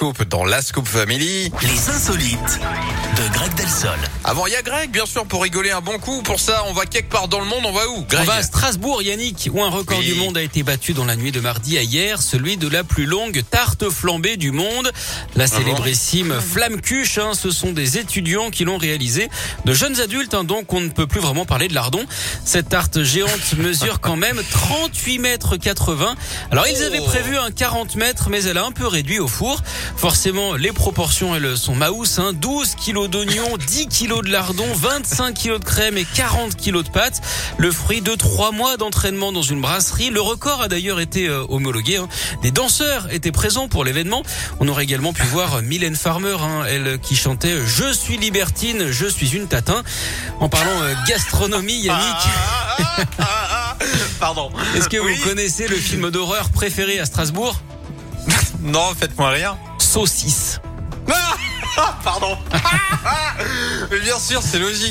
Scoop dans la Scoop Family. Les insolites de Greg Delsol. Avant, il y a Greg, bien sûr, pour rigoler un bon coup. Pour ça, on va quelque part dans le monde. On va où, Greg On va à Strasbourg, Yannick, où un record Oui. du monde a été battu dans la nuit de mardi à hier, celui de la plus longue tarte flambée du monde. La Ah bon célébrissime flamme cuche, hein, ce sont des étudiants qui l'ont réalisé. De jeunes adultes, hein, donc on ne peut plus vraiment parler de lardon. Cette tarte géante mesure quand même 38 mètres 80. Alors ils avaient Oh. prévu un 40 mètres, mais elle a un peu réduit au four. Forcément, les proportions, elles sont maous, hein. 12 kilos d'oignons, 10 kilos de lardon, 25 kilos de crème et 40 kilos de pâtes. Le fruit de trois mois d'entraînement dans une brasserie. Le record a d'ailleurs été euh, homologué. hein. Des danseurs étaient présents pour l'événement. On aurait également pu voir Mylène Farmer, hein, elle qui chantait Je suis libertine, je suis une tatin. En parlant euh, gastronomie, Yannick, Ah, ah, ah, ah. Pardon. est-ce que Oui. vous connaissez le film d'horreur préféré à Strasbourg? Non, faites-moi rien. Saucisse. Ah, pardon. Mais bien sûr, c'est logique.